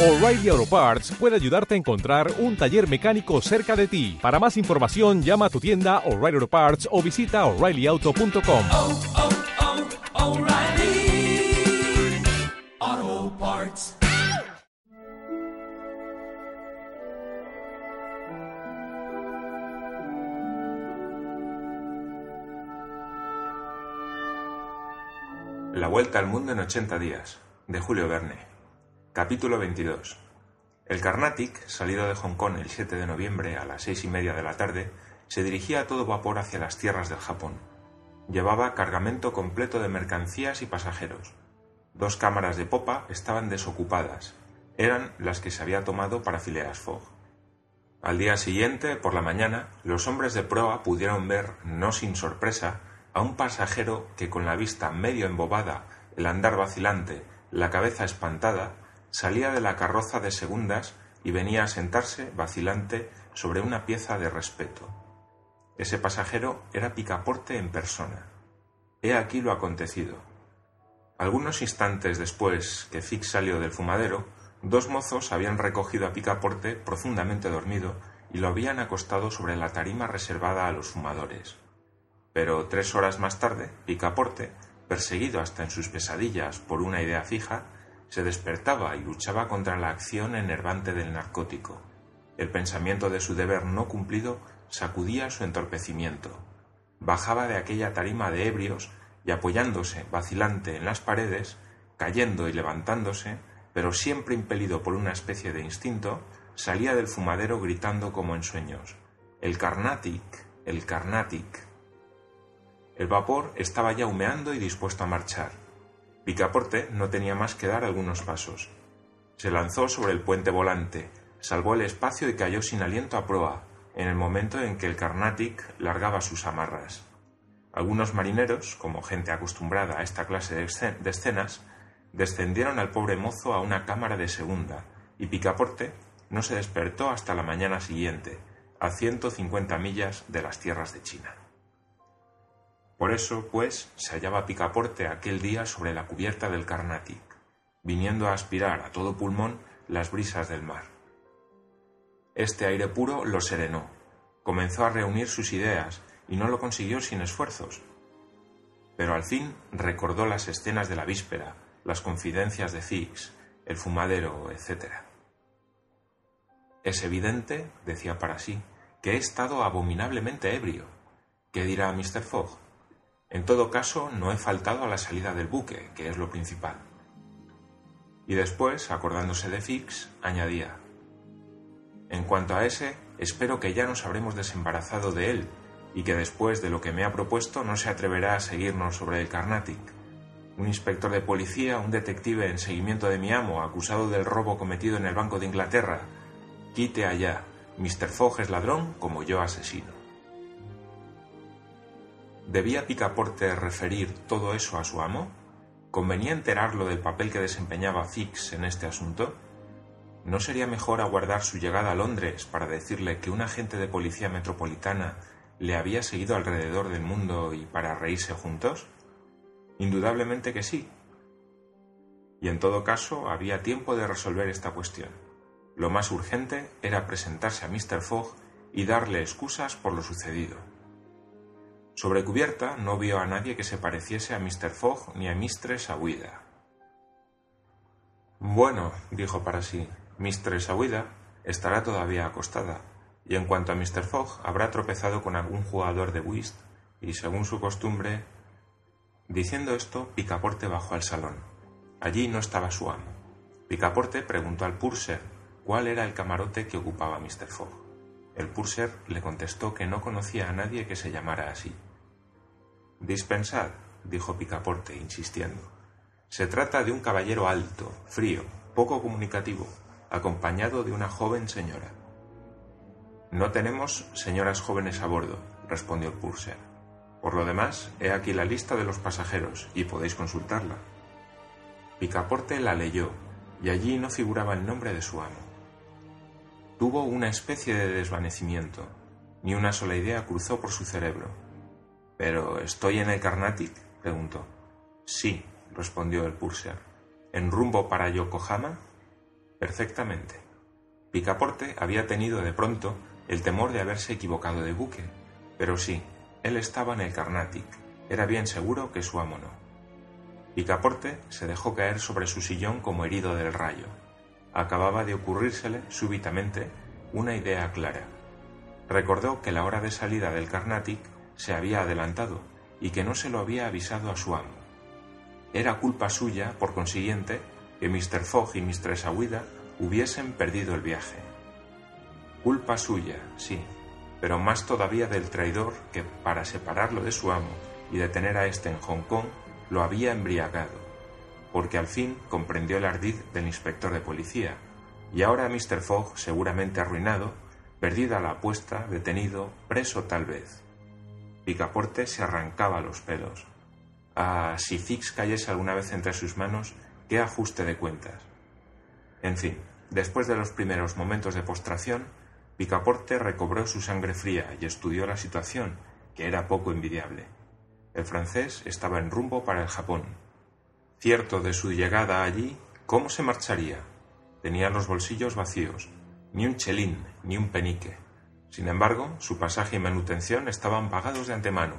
O'Reilly Auto Parts puede ayudarte a encontrar un taller mecánico cerca de ti. Para más información, llama a tu tienda O'Reilly Auto Parts o visita oreillyauto.com. oh, oh, Parts. La Vuelta al Mundo en 80 días, de Julio Verne. Capítulo 22. El Carnatic, salido de Hong Kong el 7 de noviembre a las seis y media de la tarde, se dirigía a todo vapor hacia las tierras del Japón. Llevaba cargamento completo de mercancías y pasajeros. Dos cámaras de popa estaban desocupadas. Eran las que se había tomado para Phileas Fogg. Al día siguiente, por la mañana, los hombres de proa pudieron ver, no sin sorpresa, a un pasajero que con la vista medio embobada, el andar vacilante, la cabeza espantada, salía de la carroza de segundas y venía a sentarse, vacilante, sobre una pieza de respeto. Ese pasajero era Picaporte en persona. He aquí lo acontecido. Algunos instantes después que Fix salió del fumadero, dos mozos habían recogido a Picaporte profundamente dormido y lo habían acostado sobre la tarima reservada a los fumadores. Pero tres horas más tarde, Picaporte, perseguido hasta en sus pesadillas por una idea fija, se despertaba y luchaba contra la acción enervante del narcótico. El pensamiento de su deber no cumplido sacudía su entorpecimiento. Bajaba de aquella tarima de ebrios y apoyándose vacilante en las paredes, cayendo y levantándose, pero siempre impelido por una especie de instinto, salía del fumadero gritando como en sueños El Carnatic, el Carnatic. El vapor estaba ya humeando y dispuesto a marchar. Picaporte no tenía más que dar algunos pasos. Se lanzó sobre el puente volante, salvó el espacio y cayó sin aliento a proa, en el momento en que el Carnatic largaba sus amarras. Algunos marineros, como gente acostumbrada a esta clase de escenas, descendieron al pobre mozo a una cámara de segunda, y Picaporte no se despertó hasta la mañana siguiente, a ciento cincuenta millas de las tierras de China. Por eso, pues, se hallaba Picaporte aquel día sobre la cubierta del Carnatic, viniendo a aspirar a todo pulmón las brisas del mar. Este aire puro lo serenó, comenzó a reunir sus ideas y no lo consiguió sin esfuerzos. Pero al fin recordó las escenas de la víspera, las confidencias de Fix, el fumadero, etc. Es evidente, decía para sí, que he estado abominablemente ebrio. ¿Qué dirá Mr. Fogg? En todo caso, no he faltado a la salida del buque, que es lo principal. Y después, acordándose de Fix, añadía, En cuanto a ese, espero que ya nos habremos desembarazado de él y que después de lo que me ha propuesto no se atreverá a seguirnos sobre el Carnatic. Un inspector de policía, un detective en seguimiento de mi amo, acusado del robo cometido en el Banco de Inglaterra. Quite allá. Mr. Fogg es ladrón como yo asesino. ¿Debía Picaporte referir todo eso a su amo? ¿Convenía enterarlo del papel que desempeñaba Fix en este asunto? ¿No sería mejor aguardar su llegada a Londres para decirle que un agente de policía metropolitana le había seguido alrededor del mundo y para reírse juntos? Indudablemente que sí. Y en todo caso había tiempo de resolver esta cuestión. Lo más urgente era presentarse a Mr. Fogg y darle excusas por lo sucedido. Sobre cubierta no vio a nadie que se pareciese a Mr. Fogg ni a Mistress Aouida. Bueno, dijo para sí, Mistress Aouida estará todavía acostada, y en cuanto a Mr. Fogg habrá tropezado con algún jugador de whist, y según su costumbre. Diciendo esto, Picaporte bajó al salón. Allí no estaba su amo. Picaporte preguntó al purser cuál era el camarote que ocupaba Mr. Fogg. El purser le contestó que no conocía a nadie que se llamara así. Dispensad, dijo Picaporte, insistiendo. Se trata de un caballero alto, frío, poco comunicativo, acompañado de una joven señora. No tenemos señoras jóvenes a bordo, respondió el purser. Por lo demás, he aquí la lista de los pasajeros y podéis consultarla. Picaporte la leyó, y allí no figuraba el nombre de su amo. Tuvo una especie de desvanecimiento, ni una sola idea cruzó por su cerebro. ¿Pero estoy en el Carnatic? preguntó. Sí, respondió el purser. ¿En rumbo para Yokohama? Perfectamente. Picaporte había tenido de pronto el temor de haberse equivocado de buque, pero sí, él estaba en el Carnatic, era bien seguro que su amo no. Picaporte se dejó caer sobre su sillón como herido del rayo. Acababa de ocurrírsele súbitamente una idea clara. Recordó que la hora de salida del Carnatic se había adelantado y que no se lo había avisado a su amo. Era culpa suya, por consiguiente, que Mr. Fogg y Mistress Aouida hubiesen perdido el viaje. Culpa suya, sí, pero más todavía del traidor que, para separarlo de su amo y detener a éste en Hong Kong, lo había embriagado, porque al fin comprendió el ardid del inspector de policía, y ahora Mr. Fogg, seguramente arruinado, perdida la apuesta, detenido, preso tal vez. Picaporte se arrancaba los pelos. Ah, si Fix cayese alguna vez entre sus manos, qué ajuste de cuentas. En fin, después de los primeros momentos de postración, Picaporte recobró su sangre fría y estudió la situación, que era poco envidiable. El francés estaba en rumbo para el Japón. Cierto de su llegada allí, ¿cómo se marcharía? Tenía los bolsillos vacíos, ni un chelín, ni un penique. Sin embargo, su pasaje y manutención estaban pagados de antemano.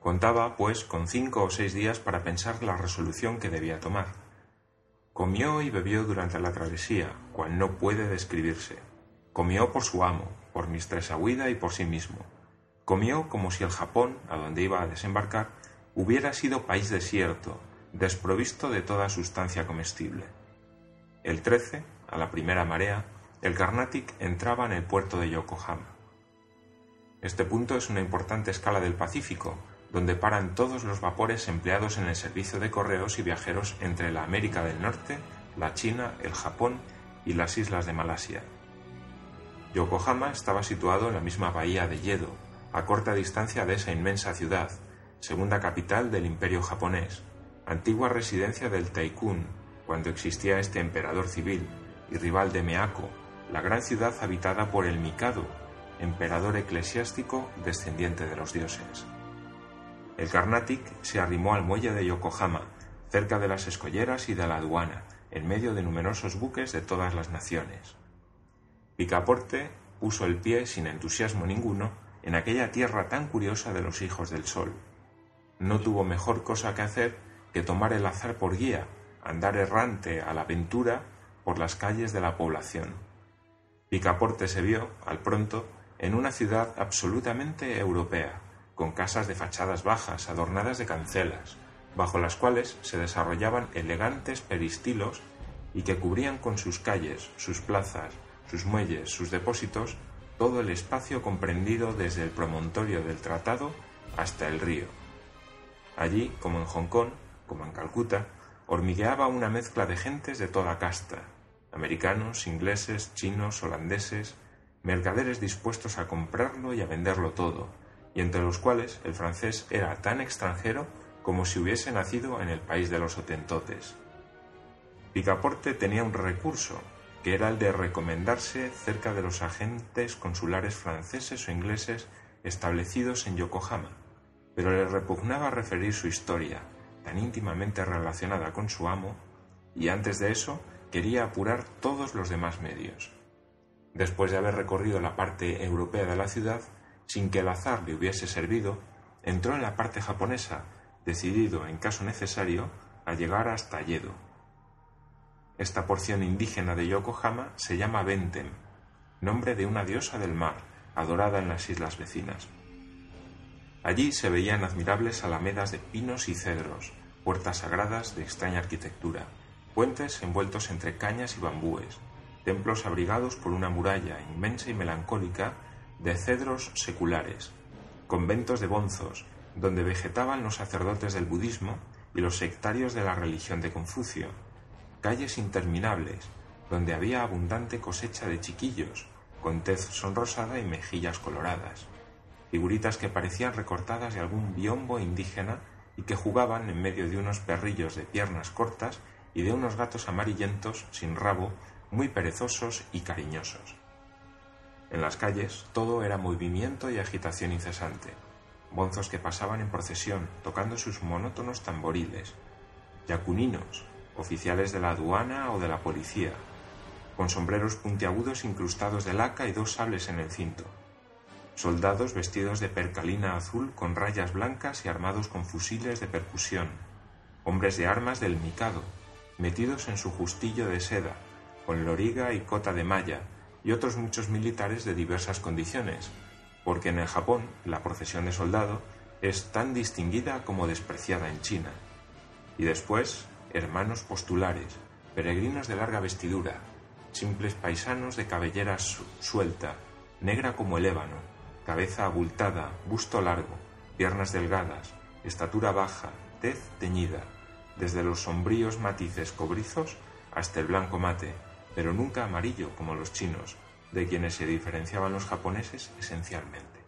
Contaba, pues, con cinco o seis días para pensar la resolución que debía tomar. Comió y bebió durante la travesía, cual no puede describirse. Comió por su amo, por Mistress Aguida y por sí mismo. Comió como si el Japón, a donde iba a desembarcar, hubiera sido país desierto, desprovisto de toda sustancia comestible. El 13, a la primera marea, el Carnatic entraba en el puerto de Yokohama. Este punto es una importante escala del Pacífico, donde paran todos los vapores empleados en el servicio de correos y viajeros entre la América del Norte, la China, el Japón y las islas de Malasia. Yokohama estaba situado en la misma bahía de Yedo, a corta distancia de esa inmensa ciudad, segunda capital del imperio japonés, antigua residencia del Taikun, cuando existía este emperador civil, y rival de Meako, la gran ciudad habitada por el Mikado, emperador eclesiástico descendiente de los dioses. El Carnatic se arrimó al muelle de Yokohama, cerca de las escolleras y de la aduana, en medio de numerosos buques de todas las naciones. Picaporte puso el pie sin entusiasmo ninguno en aquella tierra tan curiosa de los hijos del sol. No tuvo mejor cosa que hacer que tomar el azar por guía, andar errante a la aventura por las calles de la población. Picaporte se vio, al pronto, en una ciudad absolutamente europea, con casas de fachadas bajas adornadas de cancelas, bajo las cuales se desarrollaban elegantes peristilos y que cubrían con sus calles, sus plazas, sus muelles, sus depósitos, todo el espacio comprendido desde el promontorio del Tratado hasta el río. Allí, como en Hong Kong, como en Calcuta, hormigueaba una mezcla de gentes de toda casta, americanos, ingleses, chinos, holandeses, mercaderes dispuestos a comprarlo y a venderlo todo, y entre los cuales el francés era tan extranjero como si hubiese nacido en el país de los otentotes. Picaporte tenía un recurso, que era el de recomendarse cerca de los agentes consulares franceses o ingleses establecidos en Yokohama, pero le repugnaba referir su historia, tan íntimamente relacionada con su amo, y antes de eso quería apurar todos los demás medios. Después de haber recorrido la parte europea de la ciudad, sin que el azar le hubiese servido, entró en la parte japonesa, decidido, en caso necesario, a llegar hasta Yedo. Esta porción indígena de Yokohama se llama Bentem, nombre de una diosa del mar, adorada en las islas vecinas. Allí se veían admirables alamedas de pinos y cedros, puertas sagradas de extraña arquitectura, puentes envueltos entre cañas y bambúes, templos abrigados por una muralla inmensa y melancólica de cedros seculares, conventos de bonzos, donde vegetaban los sacerdotes del budismo y los sectarios de la religión de Confucio, calles interminables, donde había abundante cosecha de chiquillos, con tez sonrosada y mejillas coloradas, figuritas que parecían recortadas de algún biombo indígena y que jugaban en medio de unos perrillos de piernas cortas y de unos gatos amarillentos sin rabo, muy perezosos y cariñosos. En las calles todo era movimiento y agitación incesante, bonzos que pasaban en procesión tocando sus monótonos tamboriles, yacuninos, oficiales de la aduana o de la policía, con sombreros puntiagudos incrustados de laca y dos sables en el cinto. Soldados vestidos de percalina azul con rayas blancas y armados con fusiles de percusión. Hombres de armas del Mikado, metidos en su justillo de seda, con loriga y cota de malla, y otros muchos militares de diversas condiciones, porque en el Japón la procesión de soldado es tan distinguida como despreciada en China. Y después, hermanos postulares, peregrinos de larga vestidura, simples paisanos de cabellera suelta, negra como el ébano, cabeza abultada, busto largo, piernas delgadas, estatura baja, tez teñida, desde los sombríos matices cobrizos hasta el blanco mate, pero nunca amarillo como los chinos, de quienes se diferenciaban los japoneses esencialmente.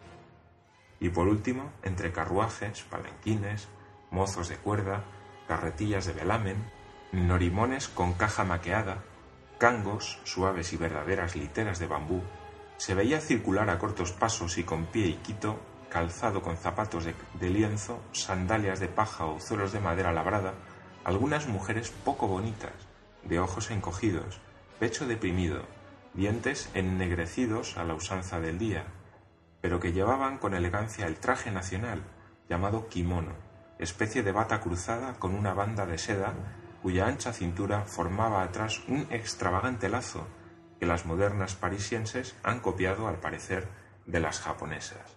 Y por último, entre carruajes, palenquines, mozos de cuerda, carretillas de velamen, norimones con caja maqueada, cangos, suaves y verdaderas literas de bambú, se veía circular a cortos pasos y con pie y quito, calzado con zapatos de, de lienzo, sandalias de paja o zuelos de madera labrada, algunas mujeres poco bonitas, de ojos encogidos, pecho deprimido, dientes ennegrecidos a la usanza del día, pero que llevaban con elegancia el traje nacional, llamado kimono, especie de bata cruzada con una banda de seda cuya ancha cintura formaba atrás un extravagante lazo que las modernas parisienses han copiado al parecer de las japonesas.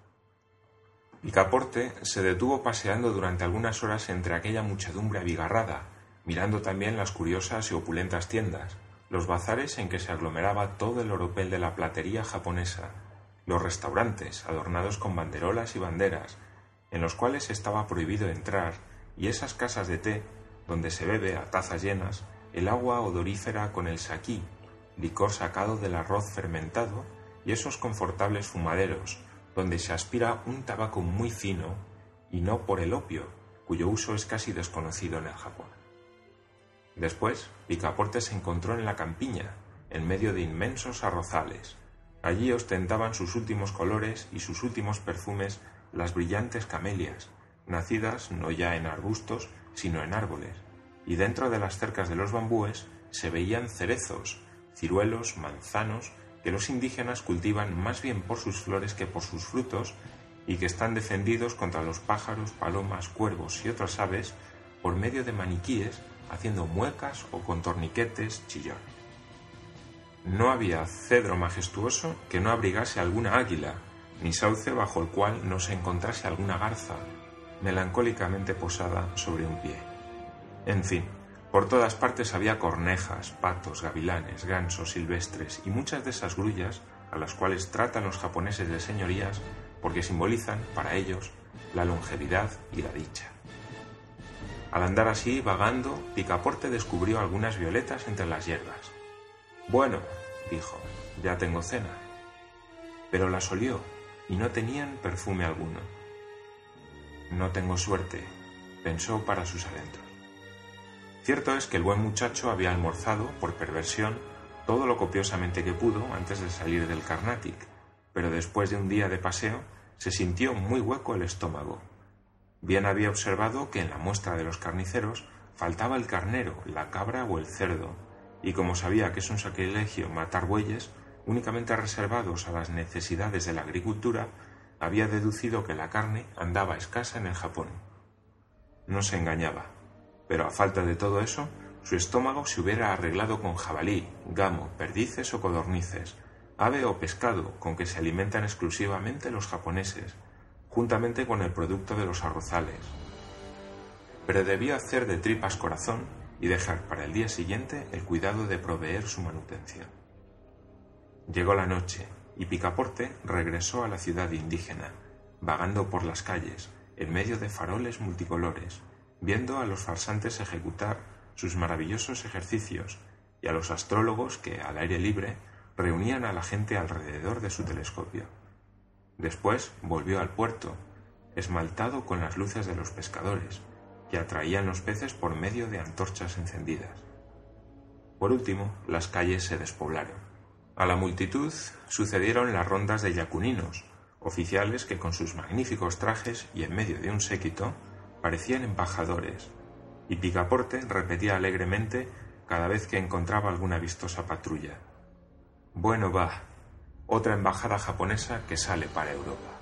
Picaporte se detuvo paseando durante algunas horas entre aquella muchedumbre abigarrada, mirando también las curiosas y opulentas tiendas, los bazares en que se aglomeraba todo el oropel de la platería japonesa, los restaurantes adornados con banderolas y banderas, en los cuales estaba prohibido entrar, y esas casas de té donde se bebe a tazas llenas el agua odorífera con el saquí, licor sacado del arroz fermentado, y esos confortables fumaderos donde se aspira un tabaco muy fino y no por el opio, cuyo uso es casi desconocido en el Japón. Después, Picaporte se encontró en la campiña, en medio de inmensos arrozales. Allí ostentaban sus últimos colores y sus últimos perfumes las brillantes camelias, nacidas no ya en arbustos, sino en árboles, y dentro de las cercas de los bambúes se veían cerezos, ciruelos, manzanos, que los indígenas cultivan más bien por sus flores que por sus frutos y que están defendidos contra los pájaros, palomas, cuervos y otras aves por medio de maniquíes haciendo muecas o con torniquetes chillones. No había cedro majestuoso que no abrigase alguna águila, ni sauce bajo el cual no se encontrase alguna garza, melancólicamente posada sobre un pie. En fin, por todas partes había cornejas, patos, gavilanes, gansos silvestres y muchas de esas grullas a las cuales tratan los japoneses de señorías porque simbolizan, para ellos, la longevidad y la dicha. Al andar así, vagando, Picaporte descubrió algunas violetas entre las hierbas. Bueno, dijo, ya tengo cena. Pero las olió y no tenían perfume alguno. No tengo suerte, pensó para sus adentros. Cierto es que el buen muchacho había almorzado, por perversión, todo lo copiosamente que pudo antes de salir del Carnatic, pero después de un día de paseo se sintió muy hueco el estómago Bien había observado que en la muestra de los carniceros faltaba el carnero, la cabra o el cerdo, y como sabía que es un sacrilegio matar bueyes únicamente reservados a las necesidades de la agricultura, había deducido que la carne andaba escasa en el Japón. No se engañaba, pero a falta de todo eso, su estómago se hubiera arreglado con jabalí, gamo, perdices o codornices, ave o pescado con que se alimentan exclusivamente los japoneses, juntamente con el producto de los arrozales. Pero debía hacer de tripas corazón y dejar para el día siguiente el cuidado de proveer su manutención. Llegó la noche y Picaporte regresó a la ciudad indígena, vagando por las calles, en medio de faroles multicolores, viendo a los farsantes ejecutar sus maravillosos ejercicios y a los astrólogos que, al aire libre, reunían a la gente alrededor de su telescopio. Después volvió al puerto, esmaltado con las luces de los pescadores, que atraían los peces por medio de antorchas encendidas. Por último, las calles se despoblaron. A la multitud sucedieron las rondas de yacuninos, oficiales que con sus magníficos trajes y en medio de un séquito parecían embajadores, y Picaporte repetía alegremente cada vez que encontraba alguna vistosa patrulla. Bueno, va. Otra embajada japonesa que sale para Europa.